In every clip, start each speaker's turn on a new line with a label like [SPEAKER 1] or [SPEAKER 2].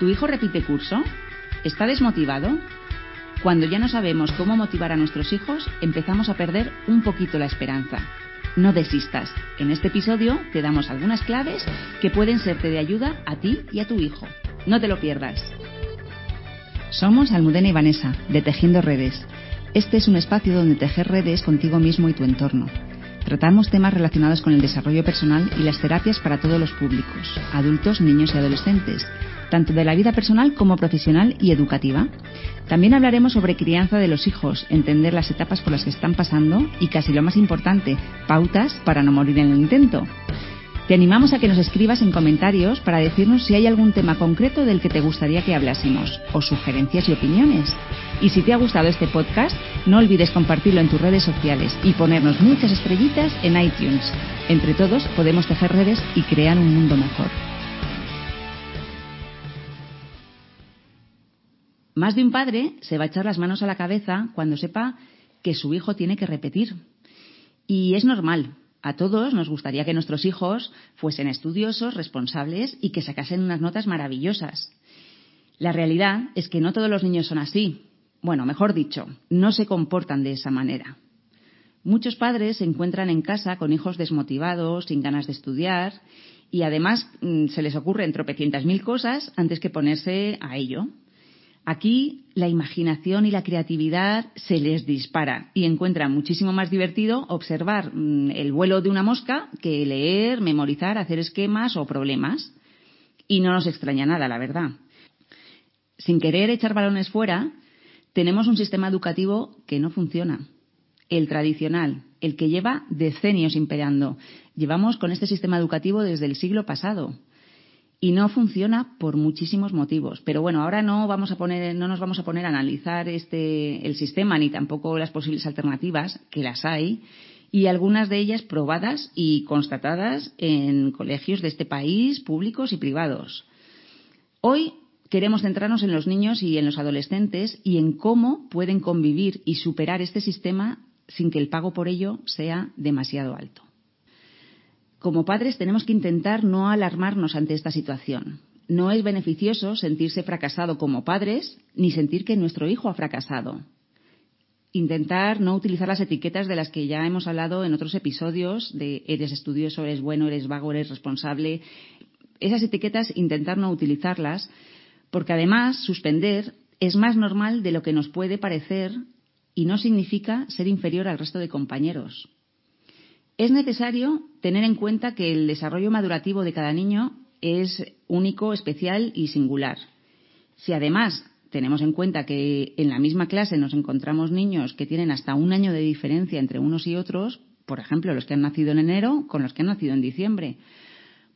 [SPEAKER 1] ¿Tu hijo repite curso? ¿Está desmotivado? Cuando ya no sabemos cómo motivar a nuestros hijos, empezamos a perder un poquito la esperanza. No desistas. En este episodio te damos algunas claves que pueden serte de ayuda a ti y a tu hijo. No te lo pierdas. Somos Almudena y Vanessa, de Tejiendo Redes. Este es un espacio donde tejer redes contigo mismo y tu entorno. Tratamos temas relacionados con el desarrollo personal y las terapias para todos los públicos, adultos, niños y adolescentes, tanto de la vida personal como profesional y educativa. También hablaremos sobre crianza de los hijos, entender las etapas por las que están pasando y casi lo más importante, pautas para no morir en el intento. Te animamos a que nos escribas en comentarios para decirnos si hay algún tema concreto del que te gustaría que hablásemos, o sugerencias y opiniones. Y si te ha gustado este podcast, no olvides compartirlo en tus redes sociales y ponernos muchas estrellitas en iTunes. Entre todos podemos tejer redes y crear un mundo mejor. Más de un padre se va a echar las manos a la cabeza cuando sepa que su hijo tiene que repetir. Y es normal, a todos nos gustaría que nuestros hijos fuesen estudiosos, responsables y que sacasen unas notas maravillosas. La realidad es que no todos los niños son así. Bueno, mejor dicho, no se comportan de esa manera. Muchos padres se encuentran en casa con hijos desmotivados, sin ganas de estudiar, y además mm, se les ocurren tropecientas mil cosas antes que ponerse a ello. Aquí la imaginación y la creatividad se les dispara y encuentran muchísimo más divertido observar mm, el vuelo de una mosca que leer, memorizar, hacer esquemas o problemas. Y no nos extraña nada, la verdad. Sin querer echar balones fuera, tenemos un sistema educativo que no funciona. El tradicional, el que lleva decenios imperando. Llevamos con este sistema educativo desde el siglo pasado y no funciona por muchísimos motivos. Pero bueno, ahora no vamos a poner, no nos vamos a poner a analizar este, el sistema ni tampoco las posibles alternativas, que las hay, y algunas de ellas probadas y constatadas en colegios de este país, públicos y privados. Hoy queremos centrarnos en los niños y en los adolescentes y en cómo pueden convivir y superar este sistema sin que el pago por ello sea demasiado alto. Como padres tenemos que intentar no alarmarnos ante esta situación. No es beneficioso sentirse fracasado como padres ni sentir que nuestro hijo ha fracasado. Intentar no utilizar las etiquetas de las que ya hemos hablado en otros episodios de eres estudioso, eres bueno, eres vago, eres responsable. Esas etiquetas intentar no utilizarlas porque además suspender es más normal de lo que nos puede parecer y no significa ser inferior al resto de compañeros. Es necesario tener en cuenta que el desarrollo madurativo de cada niño es único, especial y singular. Si además tenemos en cuenta que en la misma clase nos encontramos niños que tienen hasta un año de diferencia entre unos y otros, por ejemplo, los que han nacido en enero con los que han nacido en diciembre,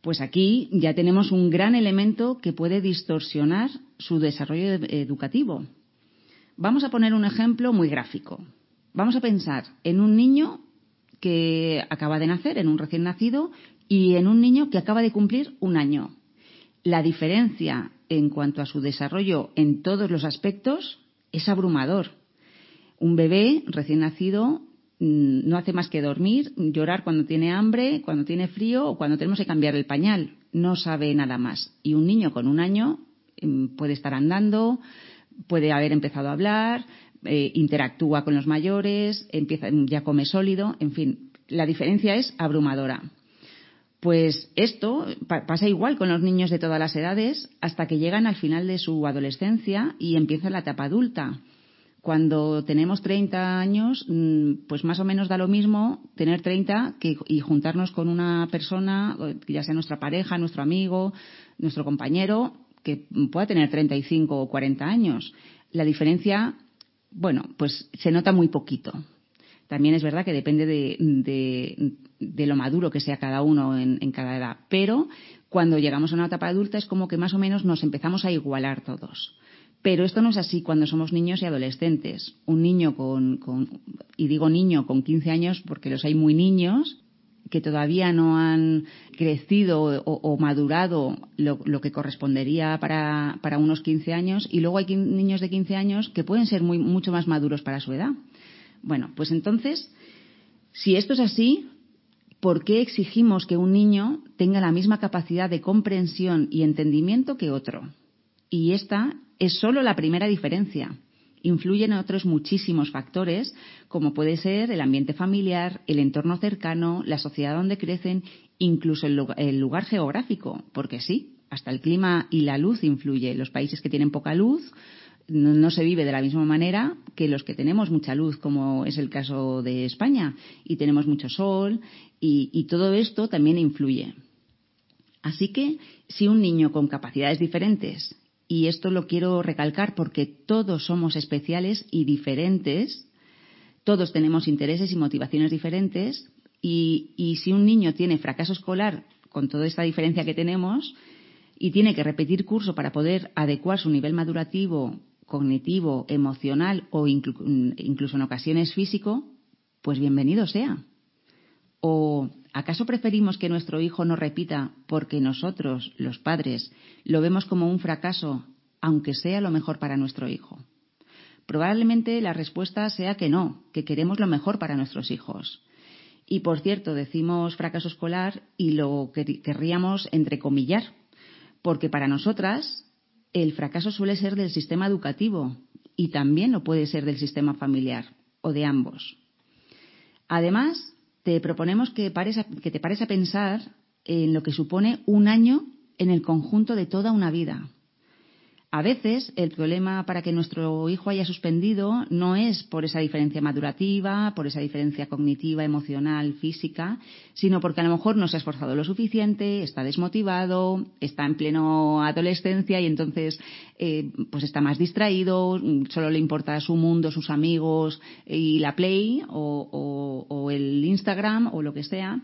[SPEAKER 1] pues aquí ya tenemos un gran elemento que puede distorsionar su desarrollo educativo. Vamos a poner un ejemplo muy gráfico. Vamos a pensar en un niño que acaba de nacer, en un recién nacido, y en un niño que acaba de cumplir un año. La diferencia en cuanto a su desarrollo en todos los aspectos es abrumador. Un bebé recién nacido mm, no hace más que dormir, llorar cuando tiene hambre, cuando tiene frío o cuando tenemos que cambiar el pañal. No sabe nada más. Y un niño con un año mm, puede estar andando, puede haber empezado a hablar, eh, interactúa con los mayores, empieza, ya come sólido, en fin, la diferencia es abrumadora. Pues esto pasa igual con los niños de todas las edades hasta que llegan al final de su adolescencia y empieza la etapa adulta. Cuando tenemos 30 años, mm, pues más o menos da lo mismo tener 30 que, y juntarnos con una persona, ya sea nuestra pareja, nuestro amigo, nuestro compañero, que pueda tener 35 o 40 años. La diferencia bueno, pues se nota muy poquito. También es verdad que depende de, lo maduro que sea cada uno en, cada edad. Pero cuando llegamos a una etapa adulta es como que más o menos nos empezamos a igualar todos. Pero esto no es así cuando somos niños y adolescentes. Un niño con, y digo niño con 15 años porque los hay muy niños, que todavía no han crecido o, madurado lo, que correspondería para, para, unos 15 años y luego hay niños de 15 años que pueden ser muy, mucho más maduros para su edad. Bueno, pues entonces, si esto es así, ¿por qué exigimos que un niño tenga la misma capacidad de comprensión y entendimiento que otro? Y esta es solo la primera diferencia. Influyen otros muchísimos factores, como puede ser el ambiente familiar, el entorno cercano, la sociedad donde crecen, incluso el lugar geográfico, porque sí, hasta el clima y la luz influye. Los países que tienen poca luz no, se vive de la misma manera que los que tenemos mucha luz, como es el caso de España, y tenemos mucho sol, y todo esto también influye. Así que si un niño con capacidades diferentes y esto lo quiero recalcar porque todos somos especiales y diferentes, todos tenemos intereses y motivaciones diferentes, y, si un niño tiene fracaso escolar con toda esta diferencia que tenemos y tiene que repetir curso para poder adecuar su nivel madurativo, cognitivo, emocional o incluso en ocasiones físico, pues bienvenido sea. ¿O acaso preferimos que nuestro hijo no repita porque nosotros, los padres, lo vemos como un fracaso, aunque sea lo mejor para nuestro hijo? Probablemente la respuesta sea que no, que queremos lo mejor para nuestros hijos. Y por cierto, decimos fracaso escolar y lo querríamos entrecomillar, porque para nosotras el fracaso suele ser del sistema educativo y también lo puede ser del sistema familiar o de ambos. Además, te proponemos que, que te pares a pensar en lo que supone un año en el conjunto de toda una vida. A veces el problema para que nuestro hijo haya suspendido no es por esa diferencia madurativa, por esa diferencia cognitiva, emocional, física, sino porque a lo mejor no se ha esforzado lo suficiente, está desmotivado, está en pleno adolescencia y entonces eh, pues está más distraído, solo le importa su mundo, sus amigos y la play o, o el Instagram o lo que sea.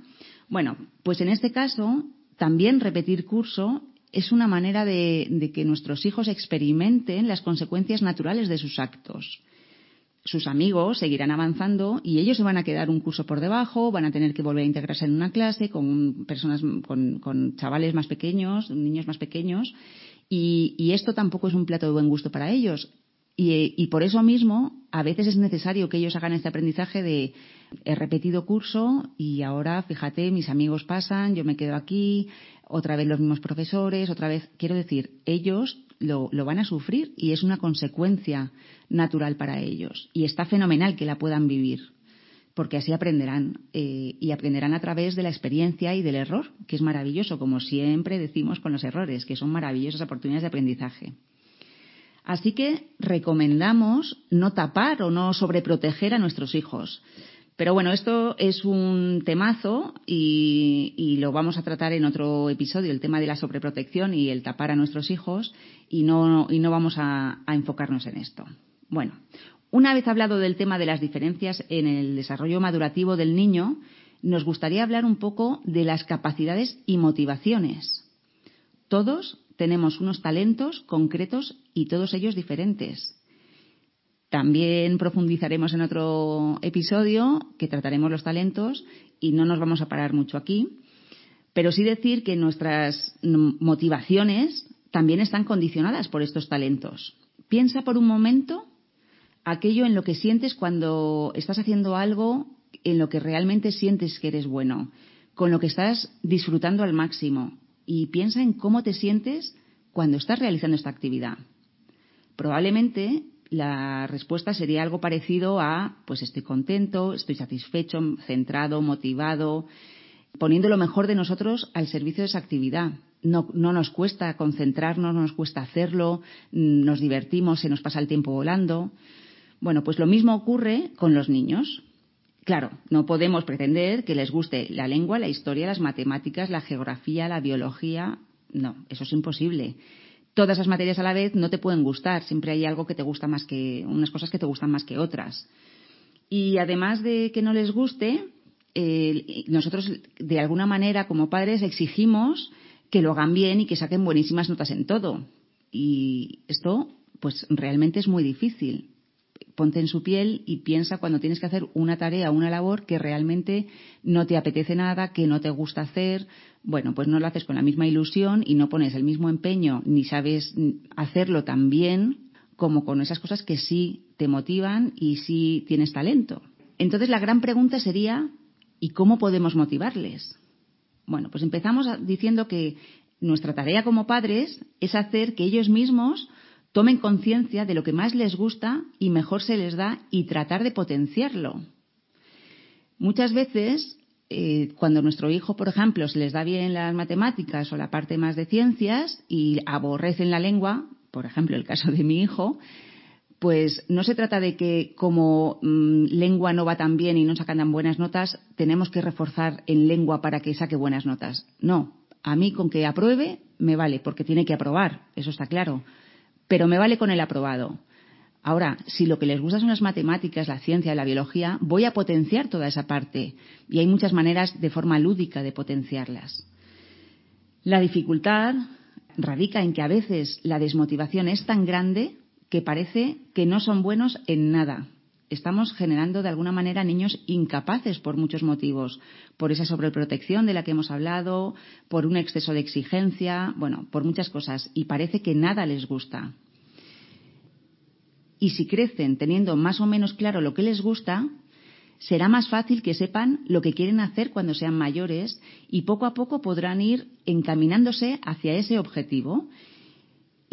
[SPEAKER 1] Bueno, pues en este caso también repetir curso es una manera de, que nuestros hijos experimenten las consecuencias naturales de sus actos. Sus amigos seguirán avanzando y ellos se van a quedar un curso por debajo, van a tener que volver a integrarse en una clase con personas, con, chavales más pequeños, niños más pequeños, y, esto tampoco es un plato de buen gusto para ellos. y, por eso mismo, a veces es necesario que ellos hagan este aprendizaje de he repetido curso y ahora, fíjate, mis amigos pasan, yo me quedo aquí, otra vez los mismos profesores, otra vez, quiero decir, ellos lo, van a sufrir y es una consecuencia natural para ellos. Y está fenomenal que la puedan vivir, porque así aprenderán eh, y aprenderán a través de la experiencia y del error, que es maravilloso, como siempre decimos con los errores, que son maravillosas oportunidades de aprendizaje. Así que recomendamos no tapar o no sobreproteger a nuestros hijos. Pero bueno, esto es un temazo y, lo vamos a tratar en otro episodio, el tema de la sobreprotección y el tapar a nuestros hijos, y no, y no vamos a, a enfocarnos en esto. Bueno, una vez hablado del tema de las diferencias en el desarrollo madurativo del niño, nos gustaría hablar un poco de las capacidades y motivaciones. Todos tenemos unos talentos concretos y todos ellos diferentes. También profundizaremos en otro episodio que trataremos los talentos y no nos vamos a parar mucho aquí, pero sí decir que nuestras motivaciones también están condicionadas por estos talentos. Piensa por un momento aquello en lo que sientes cuando estás haciendo algo en lo que realmente sientes que eres bueno, con lo que estás disfrutando al máximo y piensa en cómo te sientes cuando estás realizando esta actividad. Probablemente la respuesta sería algo parecido a, pues estoy contento, estoy satisfecho, centrado, motivado, poniendo lo mejor de nosotros al servicio de esa actividad. No, no, nos cuesta concentrarnos, no nos cuesta hacerlo, nos divertimos, se nos pasa el tiempo volando. Bueno, pues lo mismo ocurre con los niños. Claro, no podemos pretender que les guste la lengua, la historia, las matemáticas, la geografía, la biología. No, eso es imposible todas esas materias a la vez no te pueden gustar. Siempre hay algo que te gusta más que, unas cosas que te gustan más que otras. Y además de que no les guste, nosotros de alguna manera como padres exigimos que lo hagan bien y que saquen buenísimas notas en todo. Y esto, pues realmente es muy difícil ponte en su piel y piensa cuando tienes que hacer una tarea, una labor que realmente no te apetece nada, que no te gusta hacer. Bueno, pues no lo haces con la misma ilusión y no pones el mismo empeño ni sabes hacerlo tan bien como con esas cosas que sí te motivan y sí tienes talento. Entonces la gran pregunta sería, ¿y cómo podemos motivarles? Bueno, pues empezamos diciendo que Nuestra tarea como padres es hacer que ellos mismos tomen conciencia de lo que más les gusta y mejor se les da y tratar de potenciarlo. Muchas veces, eh, cuando nuestro hijo, por ejemplo, se les da bien las matemáticas o la parte más de ciencias y aborrecen la lengua, por ejemplo, el caso de mi hijo, pues no se trata de que como mm, lengua no va tan bien y no sacan tan buenas notas, tenemos que reforzar en lengua para que saque buenas notas. No, a mí con que apruebe me vale, porque tiene que aprobar, eso está claro, pero me vale con el aprobado. Ahora, si lo que les gusta son las matemáticas, la ciencia, la biología, voy a potenciar toda esa parte. Y hay muchas maneras de forma lúdica de potenciarlas. La dificultad radica en que a veces la desmotivación es tan grande que parece que no son buenos en nada. Estamos generando de alguna manera niños incapaces por muchos motivos, por esa sobreprotección de la que hemos hablado, por un exceso de exigencia, bueno, por muchas cosas, y parece que nada les gusta. Y si crecen teniendo más o menos claro lo que les gusta, será más fácil que sepan lo que quieren hacer cuando sean mayores y poco a poco podrán ir encaminándose hacia ese objetivo.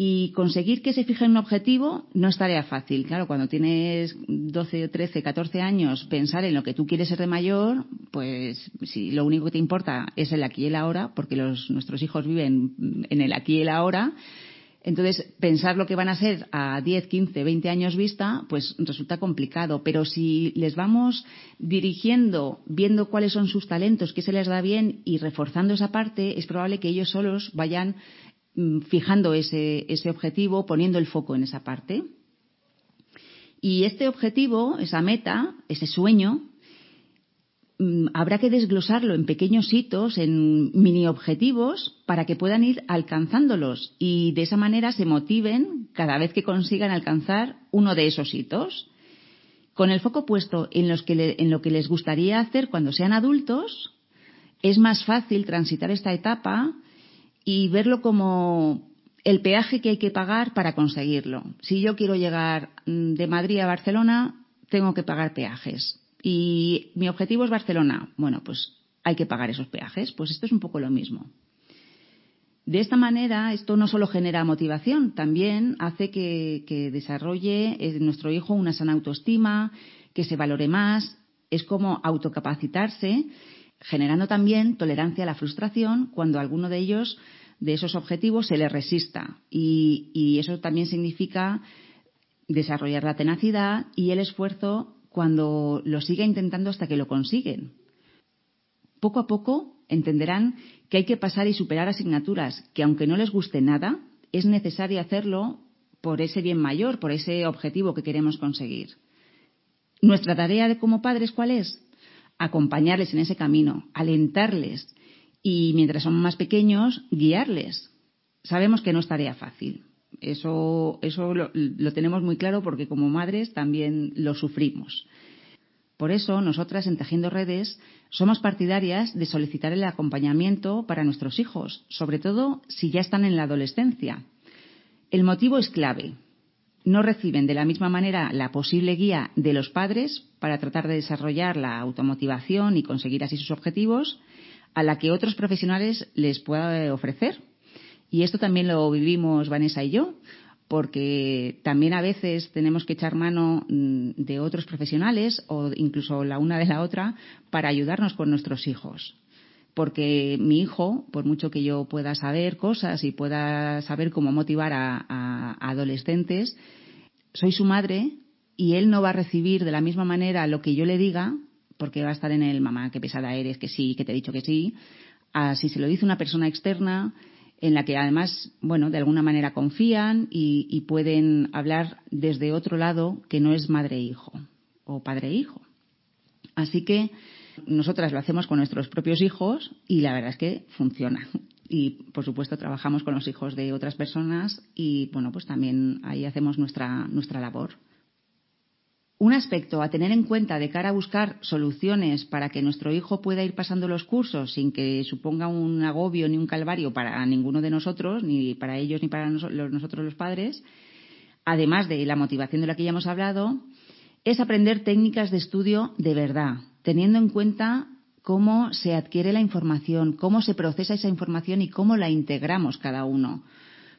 [SPEAKER 1] Y conseguir que se fije en un objetivo no es tarea fácil. Claro, cuando tienes 12, 13, 14 años, pensar en lo que tú quieres ser de mayor, pues si lo único que te importa es el aquí y el ahora, porque los, nuestros hijos viven en el aquí y el ahora, entonces, pensar lo que van a ser a 10, 15, 20 años vista, pues resulta complicado. Pero si les vamos dirigiendo, viendo cuáles son sus talentos, qué se les da bien y reforzando esa parte, es probable que ellos solos vayan fijando ese, ese objetivo, poniendo el foco en esa parte. Y este objetivo, esa meta, ese sueño, Mm, habrá que desglosarlo en pequeños hitos, en mini objetivos, para que puedan ir alcanzándolos y de esa manera se motiven cada vez que consigan alcanzar uno de esos hitos. Con el foco puesto en, en lo que les gustaría hacer cuando sean adultos, es más fácil transitar esta etapa y verlo como el peaje que hay que pagar para conseguirlo. Si yo quiero llegar mm, de Madrid a Barcelona, tengo que pagar peajes y mi objetivo es Barcelona. Bueno, pues hay que pagar esos peajes. Pues esto es un poco lo mismo. De esta manera, esto no solo genera motivación, también hace que, desarrolle eh, nuestro hijo una sana autoestima, que se valore más, es como autocapacitarse, generando también tolerancia a la frustración cuando alguno de ellos, de esos objetivos, se le resista. y eso también significa desarrollar la tenacidad y el esfuerzo cuando lo siga intentando hasta que lo consiguen. Poco a poco entenderán que hay que pasar y superar asignaturas que, aunque no les guste nada, es necesario hacerlo por ese bien mayor, por ese objetivo que queremos conseguir. Nuestra tarea de como padres, ¿cuál es? Acompañarles en ese camino, alentarles y, mientras son más pequeños, guiarles. Sabemos que no es tarea fácil, eso, eso lo, tenemos muy claro porque como madres también lo sufrimos. Por eso, nosotras en Tejiendo Redes somos partidarias de solicitar el acompañamiento para nuestros hijos, sobre todo si ya están en la adolescencia. El motivo es clave. No reciben de la misma manera la posible guía de los padres para tratar de desarrollar la automotivación y conseguir así sus objetivos a la que otros profesionales les pueda ofrecer y esto también lo vivimos Vanessa y yo, porque también a veces tenemos que echar mano mm, de otros profesionales o incluso la una de la otra para ayudarnos con nuestros hijos. Porque mi hijo, por mucho que yo pueda saber cosas y pueda saber cómo motivar a, a adolescentes, soy su madre y él no va a recibir de la misma manera lo que yo le diga, porque va a estar en el mamá, qué pesada eres, que sí, que te he dicho que sí, a si se lo dice una persona externa, en la que además, bueno, de alguna manera confían y, pueden hablar desde otro lado que no es madre-hijo e o padre-hijo. E Así que nosotras lo hacemos con nuestros propios hijos y la verdad es que funciona. Y, por supuesto, trabajamos con los hijos de otras personas y, bueno, pues también ahí hacemos nuestra, nuestra labor. Un aspecto a tener en cuenta de cara a buscar soluciones para que nuestro hijo pueda ir pasando los cursos sin que suponga un agobio ni un calvario para ninguno de nosotros, ni para ellos ni para nosotros los padres, además de la motivación de la que ya hemos hablado, es aprender técnicas de estudio de verdad, teniendo en cuenta cómo se adquiere la información, cómo se procesa esa información y cómo la integramos cada uno.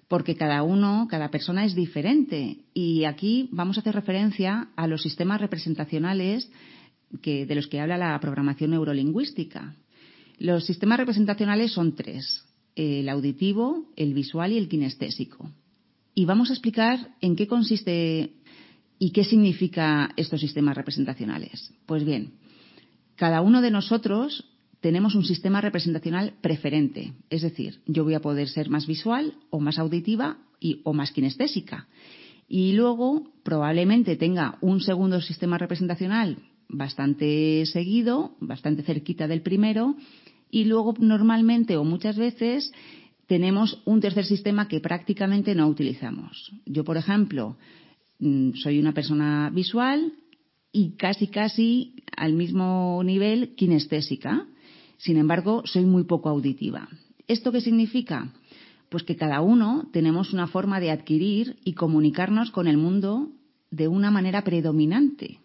[SPEAKER 1] Porque cada uno, cada persona es diferente. Y aquí vamos a hacer referencia a los sistemas representacionales de los que habla la programación neurolingüística. Los sistemas representacionales son tres, el auditivo, el visual y el kinestésico. Y vamos a explicar en qué consiste y qué significa estos sistemas representacionales. Pues bien, cada uno de nosotros tenemos un sistema representacional preferente, es decir, yo voy a poder ser más visual o más auditiva y, o más kinestésica. Y luego probablemente tenga un segundo sistema representacional bastante seguido, bastante cerquita del primero, y luego normalmente o muchas veces tenemos un tercer sistema que prácticamente no utilizamos. Yo, por ejemplo, mm, soy una persona visual y casi, casi al mismo nivel kinestésica. Sin embargo, soy muy poco auditiva. ¿Esto qué significa? Pues que cada uno tenemos una forma de adquirir y comunicarnos con el mundo de una manera predominante.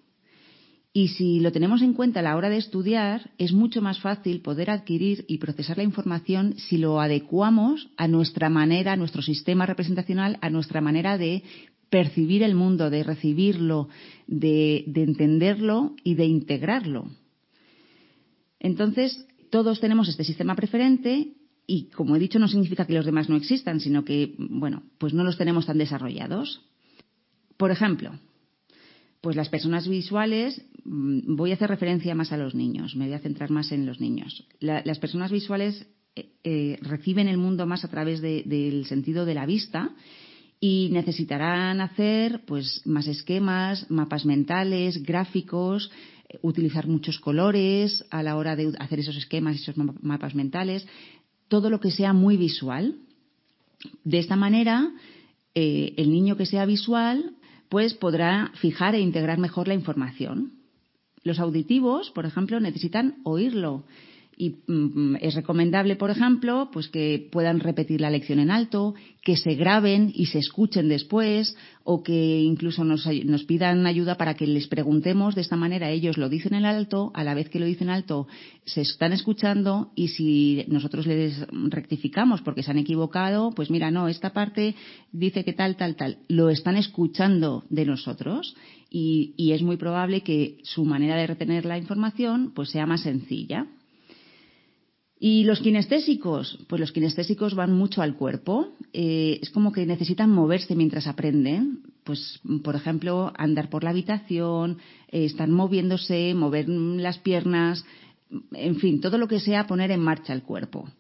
[SPEAKER 1] Y si lo tenemos en cuenta a la hora de estudiar, es mucho más fácil poder adquirir y procesar la información si lo adecuamos a nuestra manera, a nuestro sistema representacional, a nuestra manera de percibir el mundo, de recibirlo, de, de entenderlo y de integrarlo. Entonces, todos tenemos este sistema preferente y, como he dicho, no significa que los demás no existan, sino que, bueno, pues no los tenemos tan desarrollados. Por ejemplo, pues las personas visuales, mm, voy a hacer referencia más a los niños, me voy a centrar más en los niños. las personas visuales eh, eh, reciben el mundo más a través del sentido de la vista y necesitarán hacer pues más esquemas, mapas mentales, gráficos, utilizar muchos colores a la hora de hacer esos esquemas, esos mapas mentales, todo lo que sea muy visual. De esta manera, el niño que sea visual pues podrá fijar e integrar mejor la información. Los auditivos, por ejemplo, necesitan oírlo y mm, es recomendable, por ejemplo, pues que puedan repetir la lección en alto, que se graben y se escuchen después, o que incluso nos, nos, pidan ayuda para que les preguntemos de esta manera. Ellos lo dicen en alto, a la vez que lo dicen en alto, se están escuchando y si nosotros les rectificamos porque se han equivocado, pues mira, no, esta parte dice que tal, tal, tal. Lo están escuchando de nosotros y, y es muy probable que su manera de retener la información pues sea más sencilla. Y los kinestésicos, pues los kinestésicos van mucho al cuerpo. Eh, es como que necesitan moverse mientras aprenden. Pues, por ejemplo, andar por la habitación, eh, estar moviéndose, mover las piernas, en fin, todo lo que sea poner en marcha el cuerpo.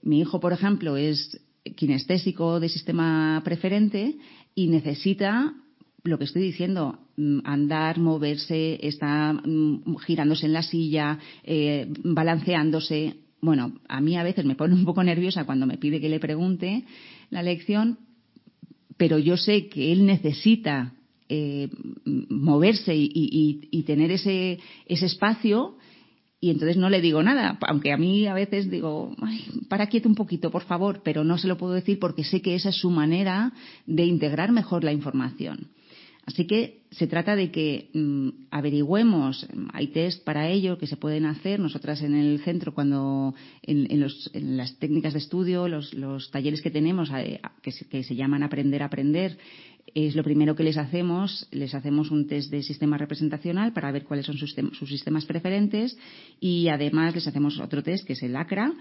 [SPEAKER 1] Mi hijo, por ejemplo, es kinestésico de sistema preferente y necesita lo que estoy diciendo, mm, andar, moverse, está mm, girándose en la silla, eh, balanceándose. Bueno, a mí a veces me pone un poco nerviosa cuando me pide que le pregunte la lección, pero yo sé que él necesita eh, moverse y, tener ese, ese espacio y entonces no le digo nada, aunque a mí a veces digo, para quieto un poquito, por favor, pero no se lo puedo decir porque sé que esa es su manera de integrar mejor la información. Así que se trata de que mm, averigüemos, hay test para ello que se pueden hacer. Nosotras en el centro, cuando en, las técnicas de estudio, los, talleres que tenemos, eh, que, se, llaman Aprender a Aprender, es lo primero que les hacemos. Les hacemos un test de sistema representacional para ver cuáles son sus, sus sistemas preferentes y además les hacemos otro test que es el ACRA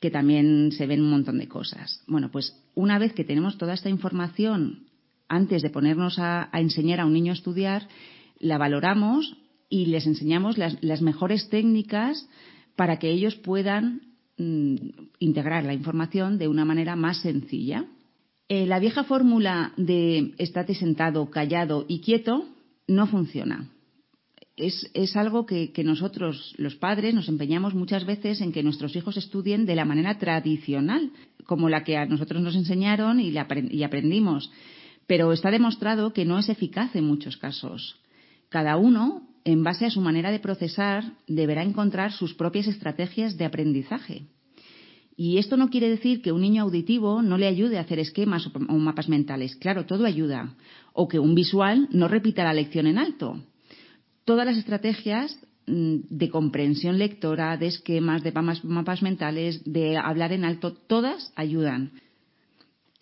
[SPEAKER 1] que también se ven un montón de cosas. Bueno, pues una vez que tenemos toda esta información antes de ponernos a, enseñar a un niño a estudiar, la valoramos y les enseñamos las, mejores técnicas para que ellos puedan mm, integrar la información de una manera más sencilla. Eh, la vieja fórmula de estate sentado, callado y quieto no funciona. Es, algo que, nosotros, los padres, nos empeñamos muchas veces en que nuestros hijos estudien de la manera tradicional, como la que a nosotros nos enseñaron y aprendimos pero está demostrado que no es eficaz en muchos casos. Cada uno, en base a su manera de procesar, deberá encontrar sus propias estrategias de aprendizaje. Y esto no quiere decir que un niño auditivo no le ayude a hacer esquemas o mapas mentales. Claro, todo ayuda. O que un visual no repita la lección en alto. Todas las estrategias mm, de comprensión lectora, de esquemas, de mapas, mentales, de hablar en alto, todas ayudan.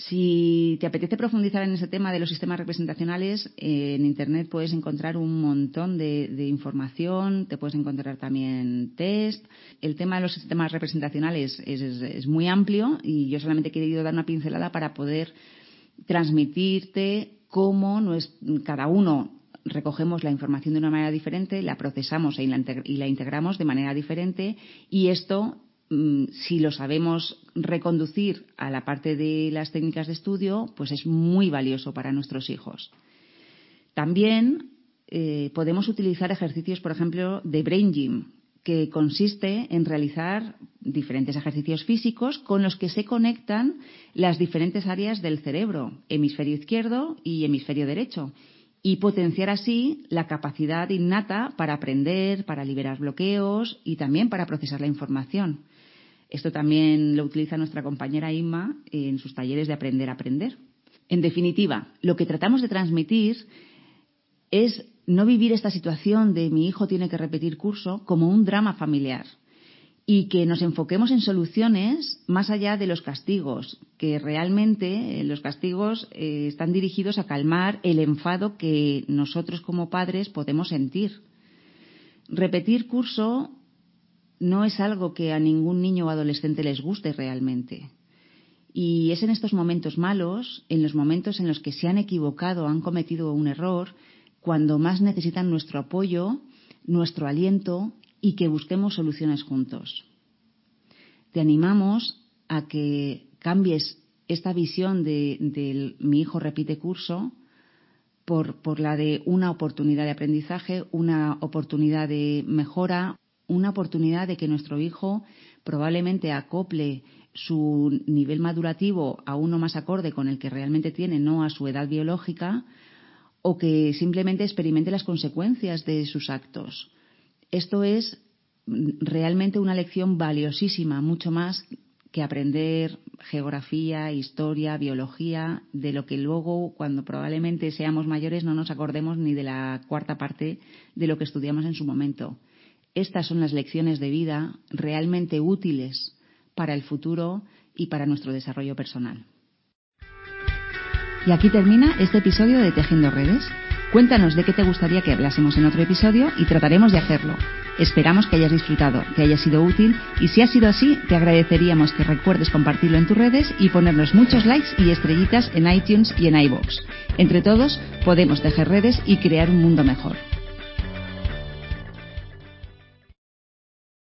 [SPEAKER 1] Si te apetece profundizar en ese tema de los sistemas representacionales, en Internet puedes encontrar un montón de, información, te puedes encontrar también test. El tema de los sistemas representacionales es, muy amplio y yo solamente he querido dar una pincelada para poder transmitirte cómo cada uno recogemos la información de una manera diferente, la procesamos y la integramos de manera diferente y esto si lo sabemos reconducir a la parte de las técnicas de estudio, pues es muy valioso para nuestros hijos. También eh, podemos utilizar ejercicios, por ejemplo, de brain gym, que consiste en realizar diferentes ejercicios físicos con los que se conectan las diferentes áreas del cerebro, hemisferio izquierdo y hemisferio derecho, y potenciar así la capacidad innata para aprender, para liberar bloqueos y también para procesar la información. Esto también lo utiliza nuestra compañera Inma en sus talleres de aprender a aprender. En definitiva, lo que tratamos de transmitir es no vivir esta situación de mi hijo tiene que repetir curso como un drama familiar y que nos enfoquemos en soluciones más allá de los castigos, que realmente eh, los castigos eh, están dirigidos a calmar el enfado que nosotros como padres podemos sentir. Repetir curso no es algo que a ningún niño o adolescente les guste realmente. Y es en estos momentos malos, en los momentos en los que se han equivocado, han cometido un error, cuando más necesitan nuestro apoyo, nuestro aliento y que busquemos soluciones juntos. Te animamos a que cambies esta visión de, mi hijo repite curso por, por la de una oportunidad de aprendizaje, una oportunidad de mejora, una oportunidad de que nuestro hijo probablemente acople su nivel madurativo a uno más acorde con el que realmente tiene, no a su edad biológica, o que simplemente experimente las consecuencias de sus actos. Esto es realmente una lección valiosísima, mucho más que aprender geografía, historia, biología, de lo que luego, cuando probablemente seamos mayores, no nos acordemos ni de la cuarta parte de lo que estudiamos en su momento. Estas son las lecciones de vida realmente útiles para el futuro y para nuestro desarrollo personal. Y aquí termina este episodio de Tejiendo Redes. Cuéntanos de qué te gustaría que hablásemos en otro episodio y trataremos de hacerlo. Esperamos que hayas disfrutado, que haya sido útil y si ha sido así, te agradeceríamos que recuerdes compartirlo en tus redes y ponernos muchos likes y estrellitas en iTunes y en iBox. Entre todos, podemos tejer redes y crear un mundo mejor.